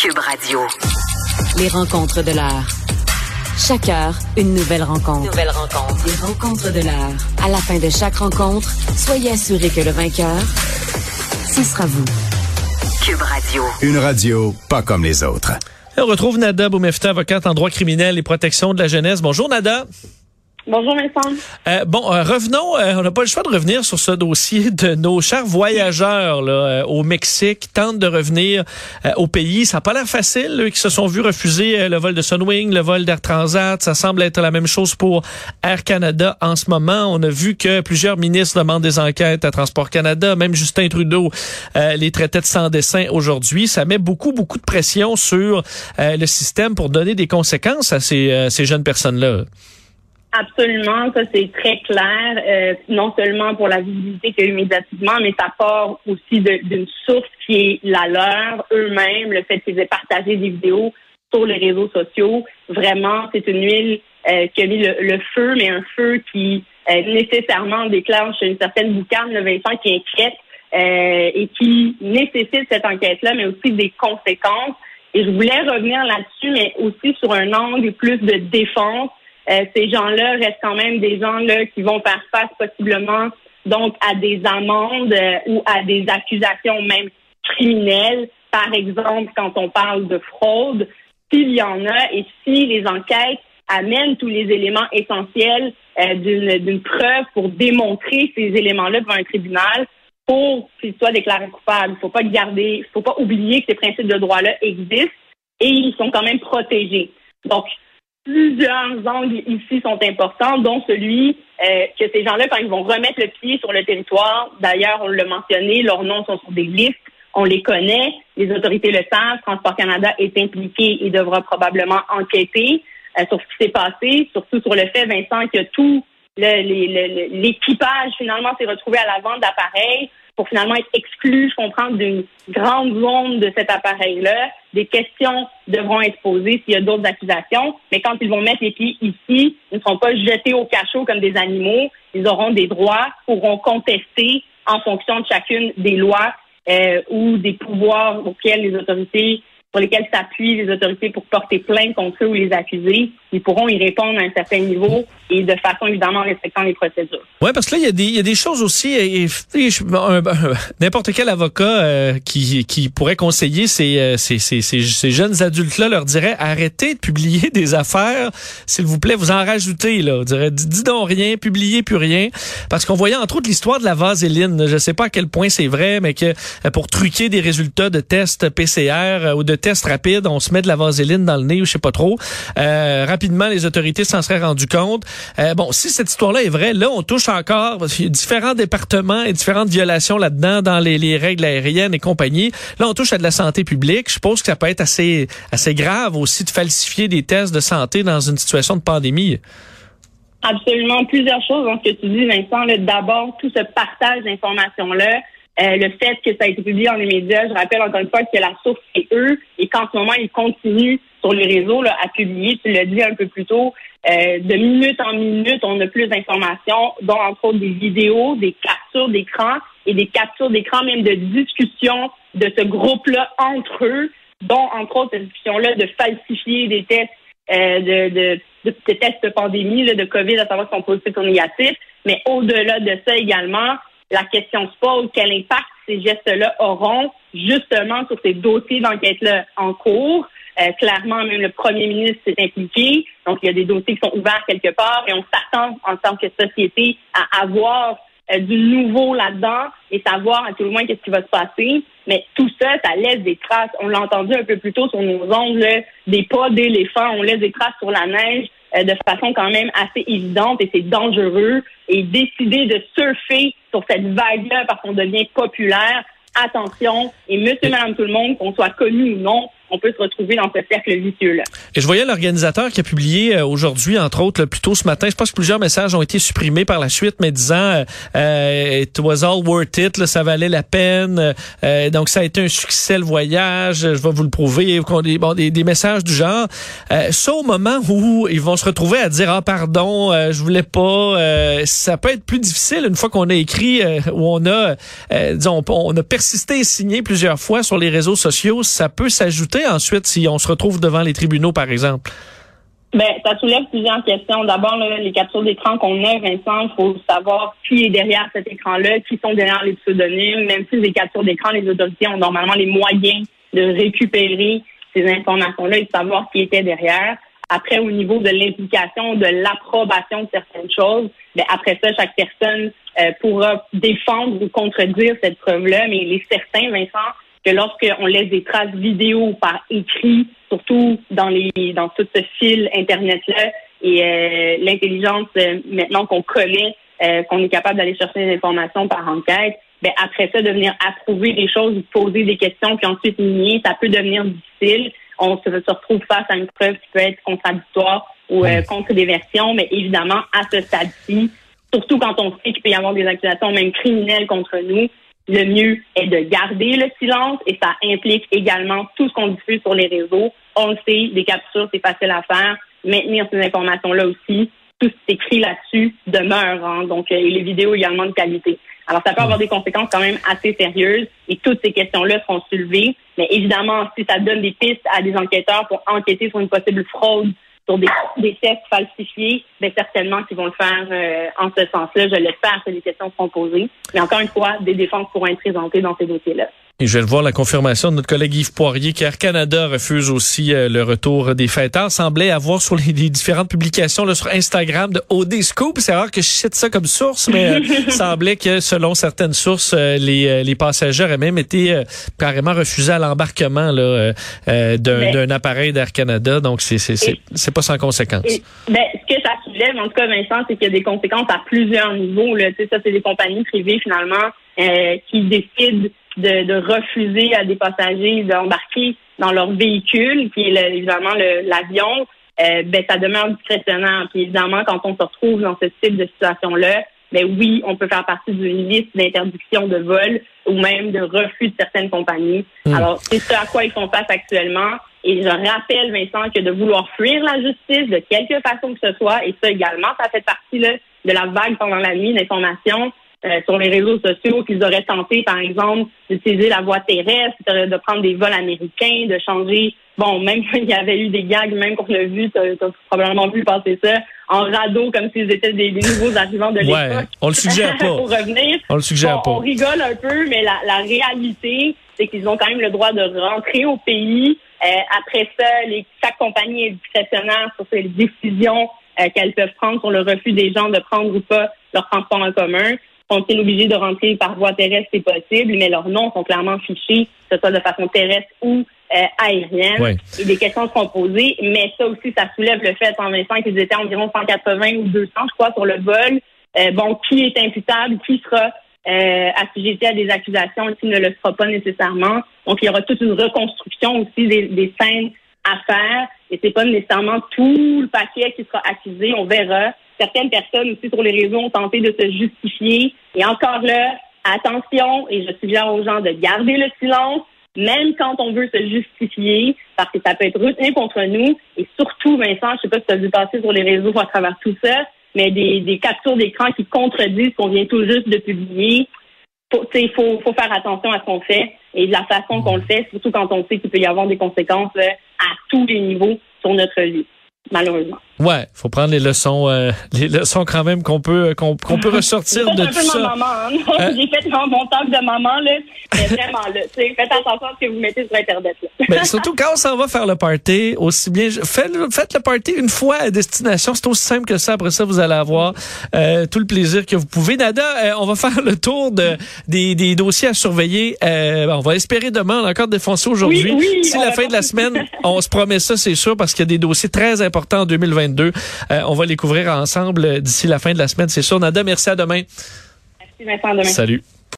Cube Radio. Les rencontres de l'heure. Chaque heure, une nouvelle rencontre. Nouvelle rencontre. Les rencontres de l'heure. À la fin de chaque rencontre, soyez assurés que le vainqueur, ce sera vous. Cube Radio. Une radio pas comme les autres. On retrouve Nada Boumefta, avocate en droit criminel et protection de la jeunesse. Bonjour Nada. Bonjour Vincent. Euh, bon, euh, revenons, euh, on n'a pas le choix de revenir sur ce dossier de nos chers voyageurs là, euh, au Mexique qui tentent de revenir euh, au pays. Ça n'a pas l'air facile, eux qui se sont vus refuser le vol de Sunwing, le vol d'Air Transat. Ça semble être la même chose pour Air Canada en ce moment. On a vu que plusieurs ministres demandent des enquêtes à Transport Canada. Même Justin Trudeau les traitait de sans dessin aujourd'hui. Ça met beaucoup, beaucoup de pression sur le système pour donner des conséquences à ces, ces jeunes personnes-là. Absolument, ça c'est très clair, euh, non seulement pour la visibilité qu'il y a eu médiatiquement, mais ça part aussi d'une source qui est la leur eux-mêmes, le fait qu'ils aient partagé des vidéos sur les réseaux sociaux. Vraiment, c'est une huile euh, qui a mis le, feu, mais un feu qui euh, nécessairement déclenche une certaine boucane, le Vincent, qui inquiète et qui nécessite cette enquête-là, mais aussi des conséquences. Et je voulais revenir là-dessus, mais aussi sur un angle plus de défense euh, ces gens-là restent quand même des gens là qui vont faire face possiblement donc à des amendes euh, ou à des accusations même criminelles. Par exemple, quand on parle de fraude, s'il y en a et si les enquêtes amènent tous les éléments essentiels euh, d'une preuve pour démontrer ces éléments-là devant un tribunal pour qu'ils soient déclarés coupables. Il faut pas garder, faut pas oublier que ces principes de droit-là existent et ils sont quand même protégés. Donc, plusieurs angles ici sont importants, dont celui euh, que ces gens-là, quand ils vont remettre le pied sur le territoire, d'ailleurs, on l'a mentionné, leurs noms sont sur des listes, on les connaît, les autorités le savent, Transport Canada est impliqué et devra probablement enquêter euh, sur ce qui s'est passé, surtout sur le fait, Vincent, que tout l'équipage finalement s'est retrouvé à la vente d'appareils pour finalement être exclu, je comprends, d'une grande zone de cet appareil-là. Des questions devront être posées s'il y a d'autres accusations, mais quand ils vont mettre les pieds ici, ils ne seront pas jetés au cachot comme des animaux. Ils auront des droits, pourront contester en fonction de chacune des lois euh, ou des pouvoirs auxquels les autorités pour lesquels s'appuient les autorités pour porter plainte contre eux ou les accuser, ils pourront y répondre à un certain niveau et de façon évidemment respectant les procédures. Oui, parce que là, il y, a des, il y a des choses aussi, et, n'importe quel avocat euh, qui, qui pourrait conseiller ces, euh, ces, ces, ces jeunes adultes-là leur dirait arrêtez de publier des affaires, s'il vous plaît, vous en rajoutez, là. Dirait, dis donc rien, publiez plus rien. Parce qu'on voyait entre autres l'histoire de la vaseline, je sais pas à quel point c'est vrai, mais que euh, pour truquer des résultats de tests PCR ou de test rapide, on se met de la vaseline dans le nez ou je sais pas trop. Euh, rapidement, les autorités s'en seraient rendu compte. Euh, bon, si cette histoire-là est vraie, là, on touche encore différents départements et différentes violations là-dedans dans les, les, règles aériennes et compagnie. Là, on touche à de la santé publique. Je suppose que ça peut être assez, assez grave aussi de falsifier des tests de santé dans une situation de pandémie. Absolument, plusieurs choses dans ce que tu dis, Vincent. D'abord, tout ce partage d'informations-là, euh, le fait que ça a été publié dans les médias, je rappelle encore une fois que la source c'est eux et qu'en ce moment ils continuent sur les réseaux là, à publier. Tu l'as dit un peu plus tôt, euh, de minute en minute, on a plus d'informations, dont entre autres des vidéos, des captures d'écran et des captures d'écran même de discussions de ce groupe-là entre eux, dont entre autres cette discussion-là de falsifier des tests euh, de, de, de, tests de pandémie, là, de COVID, à savoir si sont positifs ou négatifs. Mais au-delà de ça également, la question se pose, quel impact ces gestes-là auront justement sur ces dossiers d'enquête-là en cours? Euh, clairement, même le premier ministre s'est impliqué. Donc, il y a des dossiers qui sont ouverts quelque part et on s'attend en tant que société à avoir euh, du nouveau là-dedans et savoir à tout le moins qu'est-ce qui va se passer. Mais tout ça, ça laisse des traces. On l'a entendu un peu plus tôt sur nos ongles, des pas d'éléphant. On laisse des traces sur la neige. Euh, de façon quand même assez évidente et c'est dangereux. Et décider de surfer sur cette vague-là parce qu'on devient populaire, attention, et monsieur, madame, tout le monde, qu'on soit connu ou non, on peut se retrouver dans ce cercle vicieux-là. Et je voyais l'organisateur qui a publié euh, aujourd'hui, entre autres, plus tôt ce matin, je pense que plusieurs messages ont été supprimés par la suite, mais disant euh, euh It was all worth it, ça valait la peine, euh, donc ça a été un succès le voyage, je vais vous le prouver, bon, des, des messages du genre. ça, au moment où ils vont se retrouver à dire Ah pardon, je voulais pas, ça peut être plus difficile une fois qu'on a écrit, où on a, disons, on a persisté et signé plusieurs fois sur les réseaux sociaux, ça peut s'ajouter ensuite si on se retrouve devant les tribunaux, par exemple? Ben, ça soulève plusieurs questions. D'abord, les captures d'écran qu'on a, Vincent, il faut savoir qui est derrière cet écran-là, qui sont derrière les pseudonymes. Même si les captures d'écran, les autorités ont normalement les moyens de récupérer ces informations-là et de savoir qui était derrière. Après, au niveau de l'implication, de l'approbation de certaines choses, ben après ça, chaque personne euh, pourra défendre ou contredire cette preuve-là. Mais il est certain, Vincent, que lorsqu'on laisse des traces vidéo par écrit, surtout dans les dans tout ce fil internet-là, et euh, l'intelligence euh, maintenant qu'on connaît, qu'on est capable d'aller chercher des informations par enquête, ben après ça, de venir approuver des choses, poser des questions, puis ensuite nier, ça peut devenir difficile. On se, retrouve face à une preuve qui peut être contradictoire ou contre des versions, mais évidemment, à ce stade-ci, surtout quand on sait qu'il peut y avoir des accusations même criminelles contre nous, le mieux est de garder le silence et ça implique également tout ce qu'on diffuse sur les réseaux. On le sait, des captures, c'est facile à faire. Maintenir ces informations-là aussi, tout ce qui est écrit là-dessus demeure. Hein. donc, euh, les vidéos également de qualité. Alors, ça peut avoir des conséquences quand même assez sérieuses et toutes ces questions-là seront soulevées. Mais évidemment, si ça donne des pistes à des enquêteurs pour enquêter sur une possible fraude sur des, tests falsifiés, bien certainement qu'ils vont le faire euh, en ce sens-là. Je l'espère que les questions seront posées. Mais encore une fois, des défenses pourront être présentées dans ces dossiers-là. Et je vais voir la confirmation de notre collègue Yves Poirier qu'Air Canada refuse aussi euh, le retour des fêteurs. Semblait avoir sur les, différentes publications là, sur Instagram de OD Scoop. C'est rare que je cite ça comme source, mais euh, semblait que selon certaines sources, euh, les, les passagers auraient même été carrément refusés à l'embarquement là, d'un, appareil d'Air Canada. Donc c'est c'est c'est pas sans conséquence. ben, ce que ça soulève, en tout cas, Vincent, c'est qu'il y a des conséquences à plusieurs niveaux. Là. Tu sais, ça, c'est des compagnies privées finalement qui décident de, de, refuser à des passagers d'embarquer dans leur véhicule, qui est évidemment l'avion, euh, ben ça demeure discrétionnaire. Puis évidemment, quand on se retrouve dans ce type de situation-là, ben oui, on peut faire partie d'une liste d'interdiction de vol ou même de refus de certaines compagnies. Hmm. Alors, c'est ce à quoi ils font face actuellement. Et je rappelle, Vincent, que de vouloir fuir la justice de quelque façon que ce soit, et ça également, ça fait partie là, de la vague pendant la nuit d'informations, euh, sur les réseaux sociaux qu'ils auraient tenté, par exemple, d'utiliser la voie terrestre, de prendre des vols américains, de changer. Bon, même qu'il y avait eu des gags, même qu'on l'a vu, tu as, probablement vu passer ça, en radeau, comme s'ils étaient des, nouveaux arrivants de l'époque. Ouais, on le suggère pas. pour revenir. On le suggère pas. On rigole un peu, mais la, la réalité, c'est qu'ils ont quand même le droit de rentrer au pays. Euh, après ça, les, chaque compagnie est discrétionnaire sur ses décisions euh, qu'elles peuvent prendre sur le refus des gens de prendre ou pas leur transport en commun sont-ils obligés de rentrer par voie terrestre? C'est possible, mais leurs noms sont clairement fichés, que ce soit de façon terrestre ou euh, aérienne. Et des questions seront posées, mais ça aussi, ça soulève le fait, en Vincent, qu'ils étaient environ 180 ou 200, je crois, sur le vol. Euh, bon, qui est imputable? Qui sera euh, assujetti à des accusations et qui ne le sera pas nécessairement? Donc, il y aura toute une reconstruction aussi des, des scènes à faire. Et c'est pas nécessairement tout le paquet qui sera accusé. On verra certaines personnes aussi sur les réseaux ont tenté de se justifier. Et encore là, attention, et je suggère aux gens de garder le silence, même quand on veut se justifier, parce que ça peut être retenu contre nous. Et surtout, Vincent, je sais pas si tu as vu passer sur les réseaux à travers tout ça, mais des, des captures d'écran qui contredisent ce qu'on vient tout juste de publier. Il faut, faut, faire attention à ce qu'on fait et de la façon qu'on le fait, surtout quand on sait qu'il peut y avoir des conséquences euh, à tous les niveaux sur notre vie, malheureusement. Ouais, faut prendre les leçons, euh, les leçons quand même qu'on peut qu'on peut ressortir de tout ça. Maman, hein? hein? J'ai fait mon temps de maman là, mais vraiment là, faites attention à ce que vous mettez sur internet. Là. Mais surtout quand on s'en va faire le party, aussi bien faites, faites le party une fois à destination, c'est aussi simple que ça. Après ça, vous allez avoir euh, tout le plaisir que vous pouvez. Nada, euh, on va faire le tour de des, des dossiers à surveiller. Euh, on va espérer demain, on a encore défoncé aujourd'hui. Oui, oui, si la fin de la semaine, on se promet ça, c'est sûr, parce qu'il y a des dossiers très importants en 2022 euh, on va les couvrir ensemble d'ici la fin de la semaine, c'est sûr. Nada, merci à demain. Merci Vincent, demain. Salut.